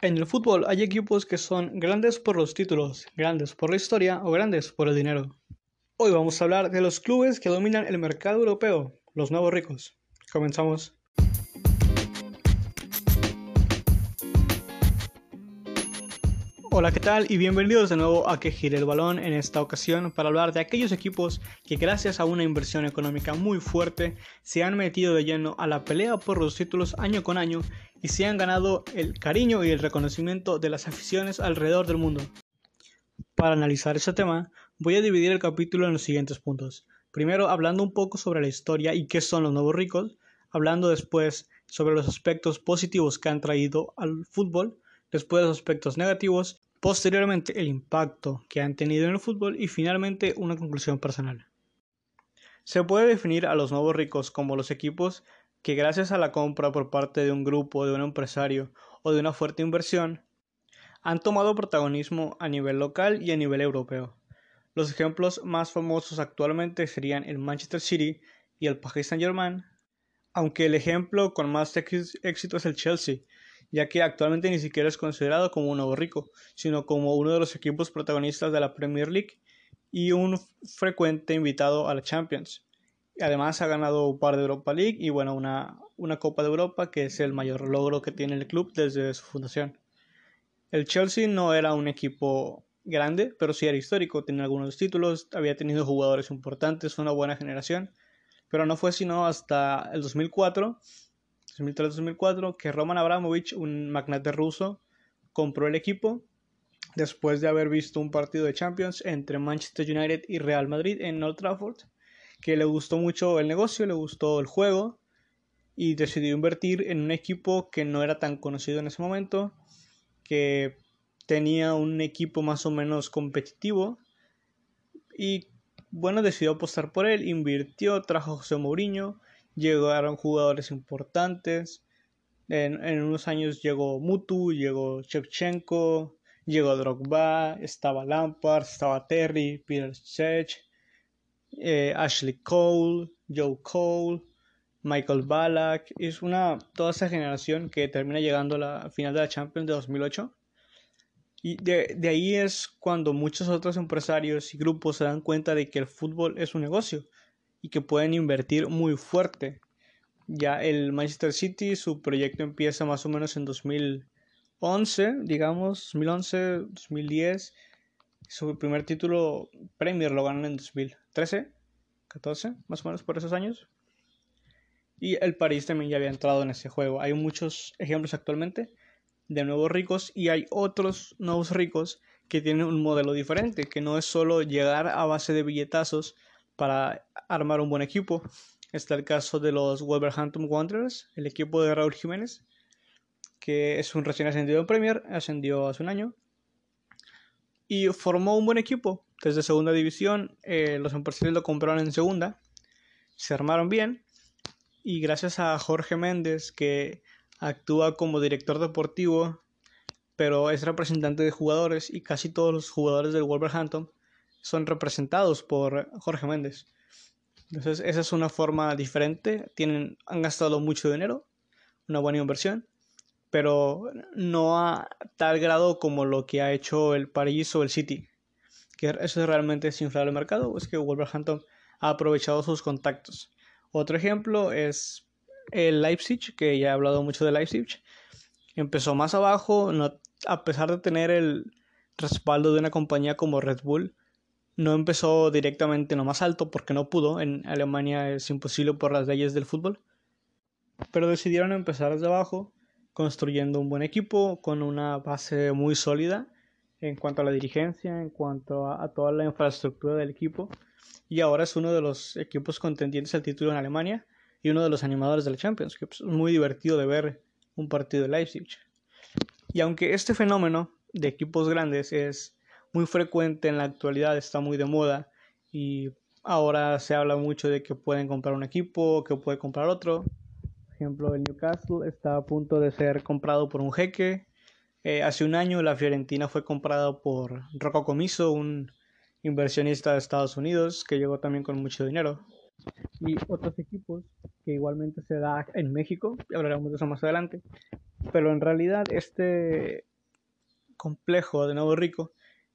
En el fútbol hay equipos que son grandes por los títulos, grandes por la historia o grandes por el dinero. Hoy vamos a hablar de los clubes que dominan el mercado europeo, los nuevos ricos. Comenzamos. Hola, ¿qué tal? Y bienvenidos de nuevo a Que Gire el Balón en esta ocasión para hablar de aquellos equipos que gracias a una inversión económica muy fuerte se han metido de lleno a la pelea por los títulos año con año y se han ganado el cariño y el reconocimiento de las aficiones alrededor del mundo. Para analizar ese tema, voy a dividir el capítulo en los siguientes puntos. Primero, hablando un poco sobre la historia y qué son los nuevos ricos, hablando después sobre los aspectos positivos que han traído al fútbol, después los aspectos negativos, posteriormente el impacto que han tenido en el fútbol y finalmente una conclusión personal. Se puede definir a los nuevos ricos como los equipos que gracias a la compra por parte de un grupo, de un empresario o de una fuerte inversión, han tomado protagonismo a nivel local y a nivel europeo. Los ejemplos más famosos actualmente serían el Manchester City y el Paris Saint-Germain, aunque el ejemplo con más éxito es el Chelsea, ya que actualmente ni siquiera es considerado como un nuevo rico, sino como uno de los equipos protagonistas de la Premier League y un frecuente invitado a la Champions. Además ha ganado un par de Europa League y bueno, una, una Copa de Europa que es el mayor logro que tiene el club desde su fundación. El Chelsea no era un equipo grande, pero sí era histórico, tenía algunos títulos, había tenido jugadores importantes, una buena generación, pero no fue sino hasta el 2004 2003-2004 que Roman Abramovich, un magnate ruso, compró el equipo después de haber visto un partido de Champions entre Manchester United y Real Madrid en Old Trafford, que le gustó mucho el negocio, le gustó el juego y decidió invertir en un equipo que no era tan conocido en ese momento, que tenía un equipo más o menos competitivo y bueno, decidió apostar por él, invirtió, trajo a José Mourinho, llegaron jugadores importantes. En, unos años llegó Mutu, llegó Shevchenko, llegó Drogba, estaba Lampard, estaba Terry, Peter Cech, eh, Ashley Cole, Joe Cole, Michael Ballack. Es una toda esa generación que termina llegando a la final de la Champions de 2008. Y de, de ahí es cuando muchos otros empresarios y grupos se dan cuenta de que el fútbol es un negocio y que pueden invertir muy fuerte. Ya el Manchester City, su proyecto empieza más o menos en 2011, digamos, 2011, 2010. Su primer título Premier lo ganan en 2013, 14, más o menos por esos años. Y el París también ya había entrado en ese juego. Hay muchos ejemplos actualmente de nuevos ricos y hay otros nuevos ricos que tienen un modelo diferente, que no es solo llegar a base de billetazos para armar un buen equipo. Está el caso de los Wolverhampton Wanderers, el equipo de Raúl Jiménez, que es un recién ascendido en Premier, ascendió hace un año. Y formó un buen equipo desde segunda división. Eh, los empresarios lo compraron en segunda. Se armaron bien. Y gracias a Jorge Méndez, que actúa como director deportivo, pero es representante de jugadores y casi todos los jugadores del Wolverhampton son representados por Jorge Méndez. Entonces, esa es una forma diferente. Tienen, han gastado mucho dinero, una buena inversión, pero no a tal grado como lo que ha hecho el París o el City. Que eso es realmente inflar el mercado, es que Wolverhampton ha aprovechado sus contactos. Otro ejemplo es el Leipzig, que ya he hablado mucho de Leipzig. Empezó más abajo, no, a pesar de tener el respaldo de una compañía como Red Bull, no empezó directamente en lo más alto porque no pudo. En Alemania es imposible por las leyes del fútbol. Pero decidieron empezar desde abajo, construyendo un buen equipo con una base muy sólida en cuanto a la dirigencia, en cuanto a, toda la infraestructura del equipo. Y ahora es uno de los equipos contendientes al título en Alemania y uno de los animadores de la Champions, que es muy divertido de ver un partido de Leipzig. Y aunque este fenómeno de equipos grandes es muy frecuente en la actualidad, está muy de moda y ahora se habla mucho de que pueden comprar un equipo, que puede comprar otro. Por ejemplo, el Newcastle está a punto de ser comprado por un jeque. Eh, hace un año la Fiorentina fue comprada por Rocco Comiso, un inversionista de Estados Unidos que llegó también con mucho dinero. Y otros equipos que igualmente se da en México, y hablaremos de eso más adelante. Pero en realidad este complejo de Nuevo Rico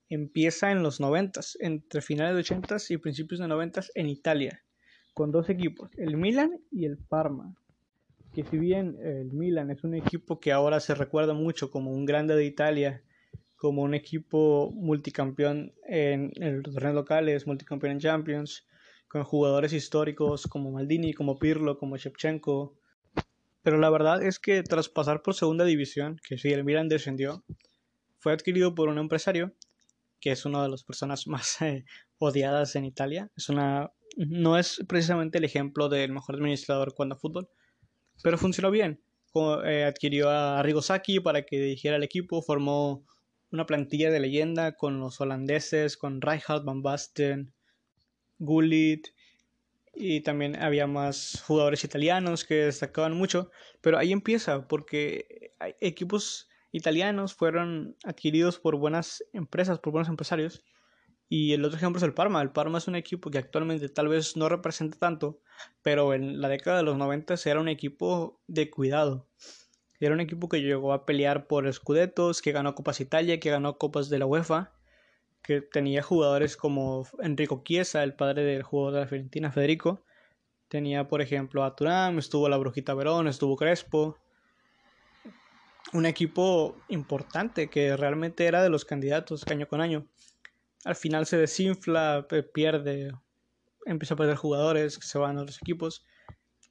empieza en los 90, entre finales de 80 y principios de 90 en Italia, con dos equipos, el Milan y el Parma. Que si bien el Milan es un equipo que ahora se recuerda mucho como un grande de Italia, como un equipo multicampeón en, los torneos locales, multicampeón en Champions, con jugadores históricos como Maldini, como Pirlo, como Shevchenko. Pero la verdad es que tras pasar por segunda división, que si el Milan descendió, fue adquirido por un empresario que es una de las personas más eh, odiadas en Italia. Es una, no es precisamente el ejemplo del mejor administrador cuando fútbol, pero funcionó bien. Eh, adquirió a Rigosaki para que dirigiera el equipo, formó una plantilla de leyenda con los holandeses, con Rijkaard, Van Basten, Gullit, y también había más jugadores italianos que destacaban mucho, pero ahí empieza porque equipos italianos fueron adquiridos por buenas empresas, por buenos empresarios. Y el otro ejemplo es el Parma. El Parma es un equipo que actualmente tal vez no representa tanto, pero en la década de los 90 era un equipo de cuidado. Era un equipo que llegó a pelear por escudetos, que ganó Copas Italia, que ganó Copas de la UEFA, que tenía jugadores como Enrico Chiesa, el padre del jugador de la Fiorentina, Federico. Tenía, por ejemplo, a Turán, estuvo la Brujita Verón, estuvo Crespo, un equipo importante que realmente era de los candidatos año con año. Al final se desinfla, pierde, empieza a perder jugadores, se van a los equipos,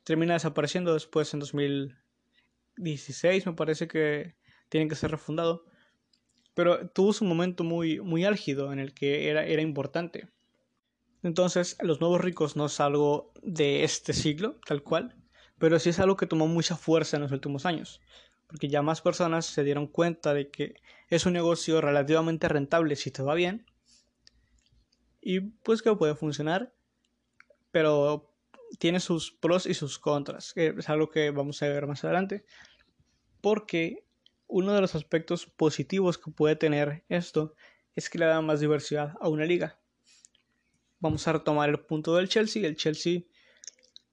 termina desapareciendo después en 2016, me parece que tiene que ser refundado. Pero tuvo su momento muy, muy álgido en el que era, era importante. Entonces, los nuevos ricos no es algo de este siglo, tal cual, pero sí es algo que tomó mucha fuerza en los últimos años porque ya más personas se dieron cuenta de que es un negocio relativamente rentable si te va bien y pues que puede funcionar, pero tiene sus pros y sus contras, que es algo que vamos a ver más adelante, porque uno de los aspectos positivos que puede tener esto es que le da más diversidad a una liga. Vamos a retomar el punto del Chelsea. El Chelsea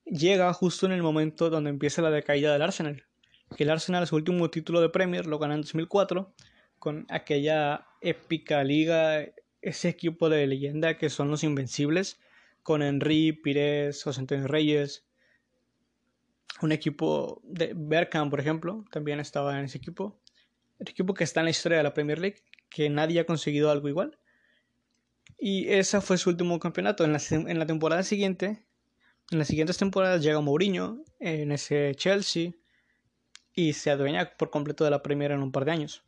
llega justo en el momento donde empieza la decaída del Arsenal que el Arsenal su último título de Premier lo ganó en 2004 con aquella épica liga, ese equipo de leyenda que son los Invencibles, con Henry, Pires, José Antonio Reyes, un equipo de Berkham, por ejemplo, también estaba en ese equipo, el equipo que está en la historia de la Premier League, que nadie ha conseguido algo igual. Y ese fue su último campeonato. En la, en la temporada siguiente, en las siguientes temporadas llega Mourinho en ese Chelsea, y se adueña por completo de la Premier en un par de años.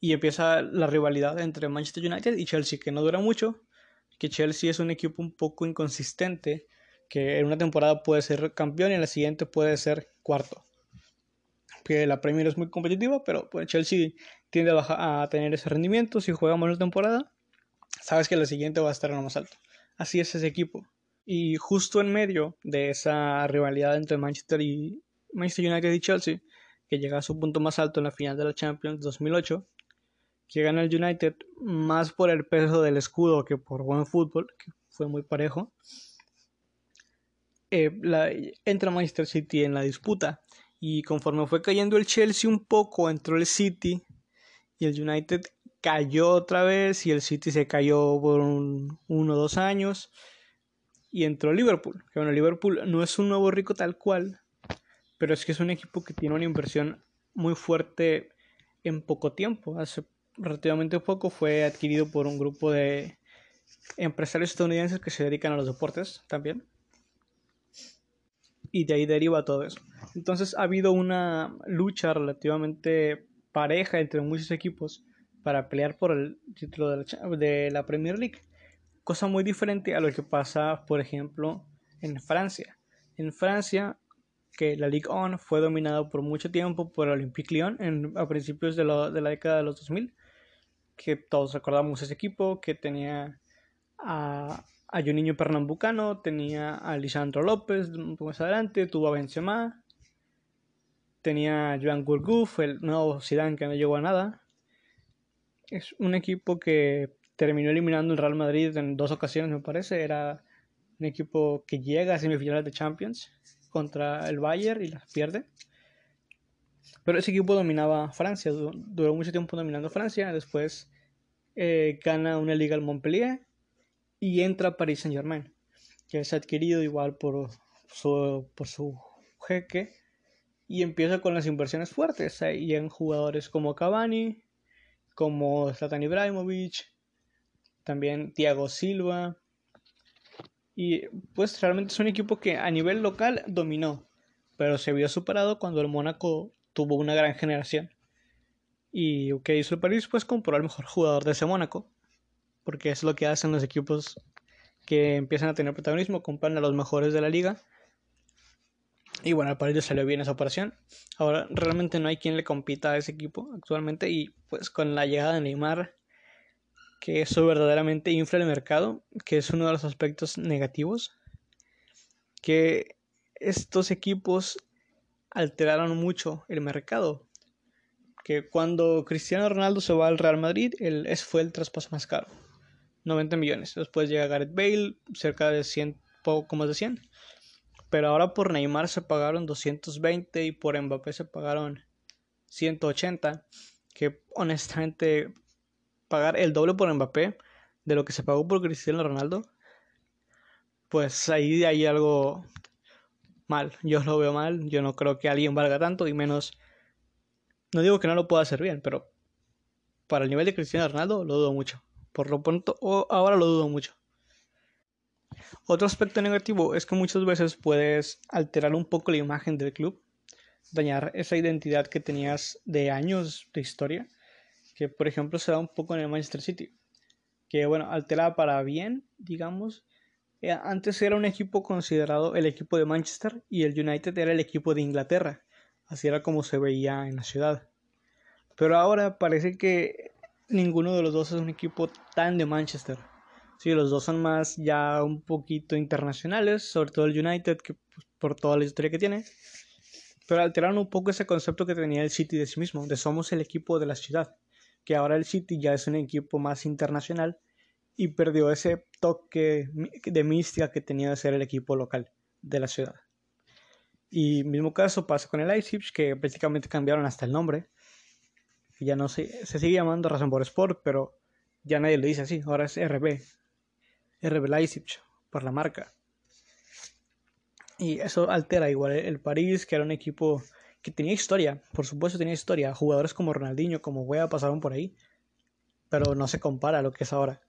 Y empieza la rivalidad entre Manchester United y Chelsea, que no dura mucho, que Chelsea es un equipo un poco inconsistente, que en una temporada puede ser campeón y en la siguiente puede ser cuarto. Que la Premier es muy competitiva, pero pues, Chelsea tiende a, tener ese rendimiento. Si juega una temporada, sabes que la siguiente va a estar en lo más alto. Así es ese equipo. Y justo en medio de esa rivalidad entre Manchester y, Manchester United y Chelsea, que llega a su punto más alto en la final de la Champions 2008, que gana el United más por el peso del escudo que por buen fútbol, que fue muy parejo. Eh, entra Manchester City en la disputa y conforme fue cayendo el Chelsea un poco, entró el City y el United cayó otra vez y el City se cayó por un, uno o dos años y entró Liverpool. Que bueno, Liverpool no es un nuevo rico tal cual, pero es que es un equipo que tiene una inversión muy fuerte en poco tiempo. Hace relativamente poco fue adquirido por un grupo de empresarios estadounidenses que se dedican a los deportes también. Y de ahí deriva todo eso. Entonces ha habido una lucha relativamente pareja entre muchos equipos para pelear por el título de la, Premier League. Cosa muy diferente a lo que pasa, por ejemplo, en Francia. En Francia que la Ligue 1 fue dominada por mucho tiempo por el Olympique Lyon en, a principios de, de, la década de los 2000, que todos recordamos ese equipo, que tenía a, a Juninho Pernambucano, tenía a Lisandro López un poco más adelante, tuvo a Benzema, tenía a Joan Gourgouf, el nuevo Zidane que no llegó a nada. Es un equipo que terminó eliminando el Real Madrid en dos ocasiones, me parece. Era un equipo que llega a semifinales de Champions contra el Bayern y las pierde. Pero ese equipo dominaba Francia, duró mucho tiempo dominando Francia, después eh, gana una liga al Montpellier y entra a Paris Saint Germain, que es adquirido igual por su, por su jeque y empieza con las inversiones fuertes. Ahí en jugadores como Cavani, como Zlatan Ibrahimovic, también Thiago Silva. Y pues realmente es un equipo que a nivel local dominó, pero se vio superado cuando el Mónaco tuvo una gran generación. Y ¿qué hizo el París? Pues compró al mejor jugador de ese Mónaco, porque es lo que hacen los equipos que empiezan a tener protagonismo, compran a los mejores de la liga y bueno, al París le salió bien esa operación. Ahora realmente no hay quien le compita a ese equipo actualmente. Y pues con la llegada de Neymar, que eso verdaderamente infla el mercado, que es uno de los aspectos negativos. Que estos equipos alteraron mucho el mercado. Que cuando Cristiano Ronaldo se va al Real Madrid, el, fue el traspaso más caro. 90 millones. Después llega Gareth Bale, cerca de 100, poco más de 100. Pero ahora por Neymar se pagaron 220 y por Mbappé se pagaron 180. Que honestamente pagar el doble por Mbappé de lo que se pagó por Cristiano Ronaldo, pues ahí hay algo mal. Yo lo veo mal. Yo no creo que alguien valga tanto y menos. No digo que no lo pueda hacer bien, pero para el nivel de Cristiano Ronaldo lo dudo mucho. Por lo pronto, ahora lo dudo mucho. Otro aspecto negativo es que muchas veces puedes alterar un poco la imagen del club, dañar esa identidad que tenías de años de historia, que por ejemplo se da un poco en el Manchester City, que bueno, altera para bien, digamos. Eh, antes era un equipo considerado el equipo de Manchester y el United era el equipo de Inglaterra, así era como se veía en la ciudad. Pero ahora parece que ninguno de los dos es un equipo tan de Manchester Sí, los dos son más ya un poquito internacionales, sobre todo el United, que pues, por toda la historia que tiene. Pero alteraron un poco ese concepto que tenía el City de sí mismo, de somos el equipo de la ciudad. Que ahora el City ya es un equipo más internacional y perdió ese toque de mística que tenía de ser el equipo local de la ciudad. Y mismo caso pasa con el Leipzig, que prácticamente cambiaron hasta el nombre. Ya no se, se sigue llamando Razón por Sport, pero ya nadie le dice así, ahora es RB, RB Leipzig por la marca. Y eso altera igual el París, que era un equipo que tenía historia, por supuesto tenía historia. Jugadores como Ronaldinho, como Wea pasaron por ahí, pero no se compara a lo que es ahora.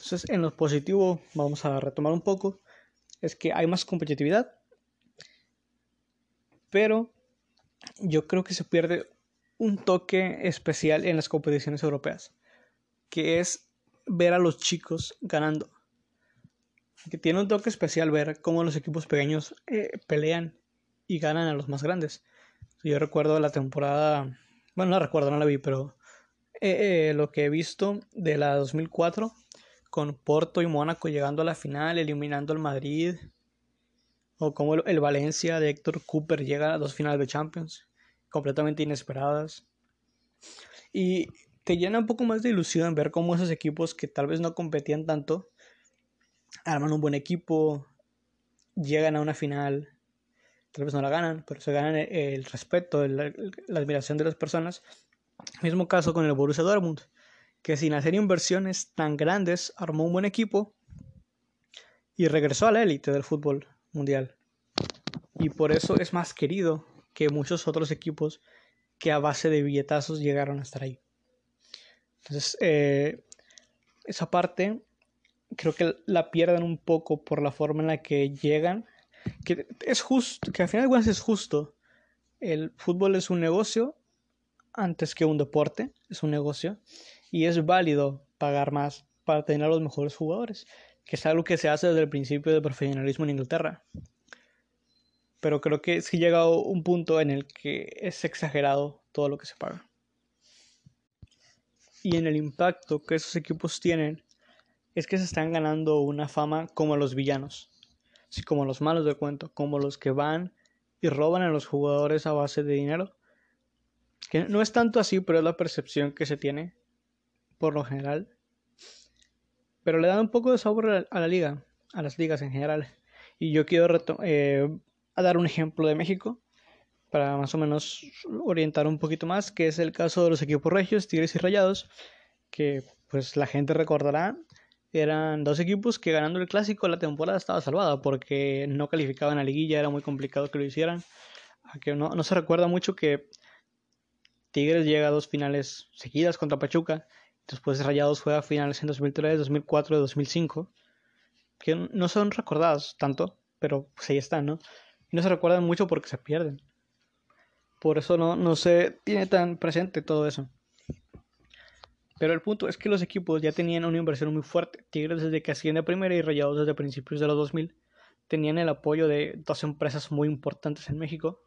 Entonces, en lo positivo, vamos a retomar un poco, es que hay más competitividad, pero yo creo que se pierde un toque especial en las competiciones europeas, que es ver a los chicos ganando. Que tiene un toque especial ver cómo los equipos pequeños eh, pelean y ganan a los más grandes. Yo recuerdo la temporada, bueno, no recuerdo, no la vi, pero eh, eh, lo que he visto de la 2004 con Porto y Mónaco llegando a la final, eliminando al Madrid, o como el Valencia de Héctor Cooper llega a dos finales de Champions, completamente inesperadas. Y te llena un poco más de ilusión ver cómo esos equipos que tal vez no competían tanto arman un buen equipo, llegan a una final, tal vez no la ganan, pero se ganan el, respeto, la admiración de las personas. Mismo caso con el Borussia Dortmund, que sin hacer inversiones tan grandes armó un buen equipo y regresó a la élite del fútbol mundial. Y por eso es más querido que muchos otros equipos que a base de billetazos llegaron a estar ahí. Entonces, eh, esa parte creo que la pierden un poco por la forma en la que llegan. Que es justo, que al final de cuentas es justo. El fútbol es un negocio antes que un deporte, es un negocio. Y es válido pagar más para tener a los mejores jugadores, que es algo que se hace desde el principio del profesionalismo en Inglaterra. Pero creo que sí llega un punto en el que es exagerado todo lo que se paga y en el impacto que esos equipos tienen es que se están ganando una fama como los villanos, así como los malos de cuento, como los que van y roban a los jugadores a base de dinero. Que no es tanto así, pero es la percepción que se tiene por lo general. Pero le da un poco de sabor a la liga, a las ligas en general. Y yo quiero eh, a dar un ejemplo de México, para más o menos orientar un poquito más, que es el caso de los equipos regios, Tigres y Rayados, que pues la gente recordará, eran dos equipos que ganando el clásico la temporada estaba salvada porque no calificaban a liguilla, era muy complicado que lo hicieran. Aunque no, no se recuerda mucho que Tigres llega a dos finales seguidas contra Pachuca, después Rayados juega finales en 2003, 2004 y 2005, que no son recordados tanto, pero pues ahí están, ¿no? Y no se recuerdan mucho porque se pierden. Por eso no, no se tiene tan presente todo eso. Pero el punto es que los equipos ya tenían una inversión muy fuerte. Tigres desde que asciende a primera y Rayados desde principios de los 2000 tenían el apoyo de dos empresas muy importantes en México.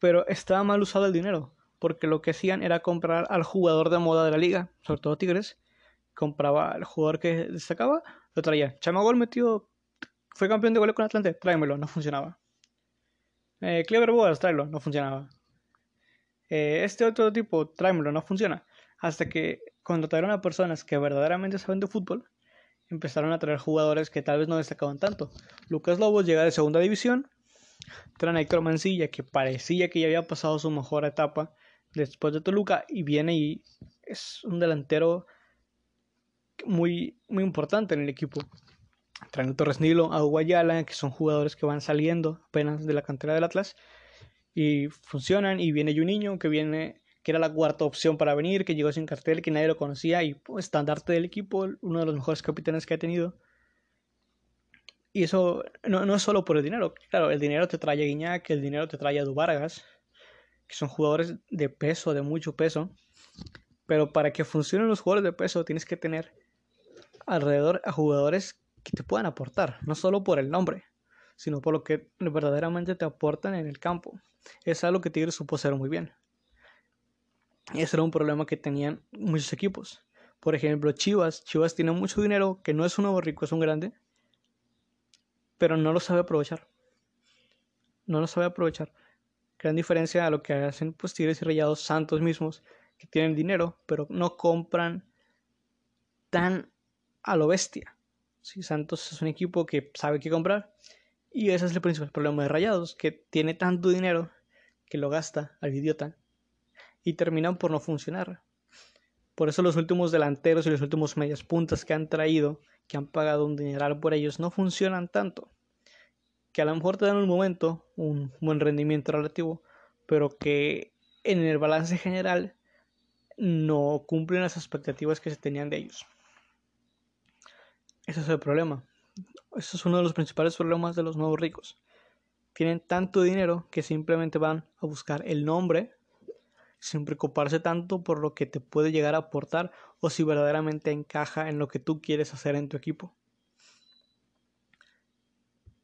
Pero estaba mal usado el dinero, porque lo que hacían era comprar al jugador de moda de la liga, sobre todo Tigres. Compraba al jugador que destacaba, lo traía. Chamagol metió, fue campeón de gol con Atlante, tráemelo, no funcionaba. Eh, Clever Boas, tráelo, no funcionaba. Eh, este otro tipo, tráemelo, no funciona hasta que contrataron a personas que verdaderamente saben de fútbol, empezaron a traer jugadores que tal vez no destacaban tanto. Lucas Lobos llega de segunda división, traen a Héctor que parecía que ya había pasado su mejor etapa después de Toluca, y viene y es un delantero muy, muy importante en el equipo. Traen a Torres Nilo, a Guayala, que son jugadores que van saliendo apenas de la cantera del Atlas y funcionan. Y viene Juninho, que viene que era la cuarta opción para venir, que llegó sin cartel, que nadie lo conocía y pues, estandarte del equipo, uno de los mejores capitanes que ha tenido. Y eso no, no, es solo por el dinero. Claro, el dinero te trae a Guiñac, el dinero te trae a Duvargas, que son jugadores de peso, de mucho peso. Pero para que funcionen los jugadores de peso tienes que tener alrededor a jugadores que te puedan aportar, no solo por el nombre, sino por lo que verdaderamente te aportan en el campo. Es algo que Tigres supo hacer muy bien. Ese era un problema que tenían muchos equipos. Por ejemplo, Chivas. Chivas tiene mucho dinero, que no es un nuevo rico, es un grande, pero no lo sabe aprovechar. No lo sabe aprovechar. Gran diferencia a lo que hacen pues Tigres y Rayados Santos mismos, que tienen dinero, pero no compran tan a lo bestia. Sí, Santos es un equipo que sabe qué comprar. Y ese es el principal problema de Rayados, que tiene tanto dinero que lo gasta al idiota y terminan por no funcionar. Por eso los últimos delanteros y los últimos medias puntas que han traído, que han pagado un dineral por ellos, no funcionan tanto. Que a lo mejor te dan un momento un buen rendimiento relativo, pero que en el balance general no cumplen las expectativas que se tenían de ellos. Ese es el problema. Ese es uno de los principales problemas de los nuevos ricos. Tienen tanto dinero que simplemente van a buscar el nombre sin preocuparse tanto por lo que te puede llegar a aportar o si verdaderamente encaja en lo que tú quieres hacer en tu equipo.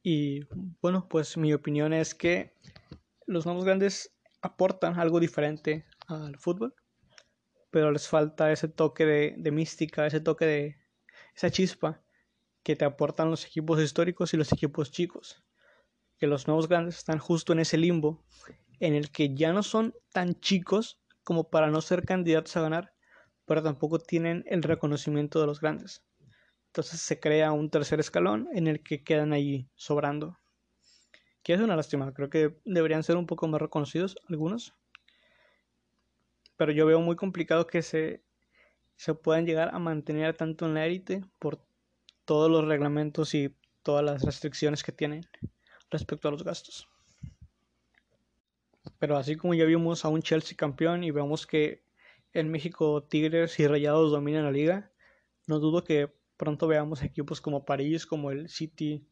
Y bueno, pues mi opinión es que los nuevos grandes aportan algo diferente al fútbol, pero les falta ese toque de, de mística, ese toque de esa chispa que te aportan los equipos históricos y los equipos chicos. Que los nuevos grandes están justo en ese limbo en el que ya no son tan chicos como para no ser candidatos a ganar, pero tampoco tienen el reconocimiento de los grandes. Entonces se crea un tercer escalón en el que quedan ahí sobrando. Que es una lástima, creo que deberían ser un poco más reconocidos algunos. Pero yo veo muy complicado que se, se puedan llegar a mantener tanto en la élite por todos los reglamentos y todas las restricciones que tienen respecto a los gastos. Pero así como ya vimos a un Chelsea campeón y vemos que en México Tigres y Rayados dominan la liga, no dudo que pronto veamos equipos como París, como el City,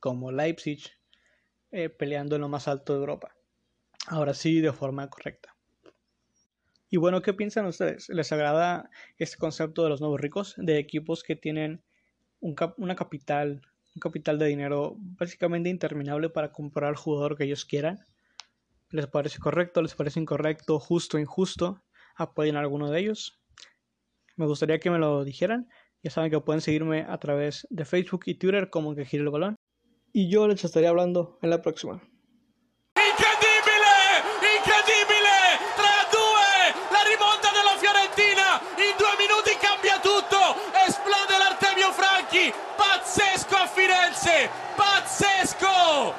como Leipzig, eh, peleando en lo más alto de Europa. Ahora sí, de forma correcta. Y bueno, ¿qué piensan ustedes? ¿Les agrada este concepto de los nuevos ricos? De equipos que tienen un una capital, un capital de dinero básicamente interminable para comprar al jugador que ellos quieran ¿Les parece correcto? ¿Les parece incorrecto? ¿Justo? ¿Injusto? ¿Apoyen a alguno de ellos? Me gustaría que me lo dijeran. Ya saben que pueden seguirme a través de Facebook y Twitter como que gire el balón. Y yo les estaría hablando en la próxima.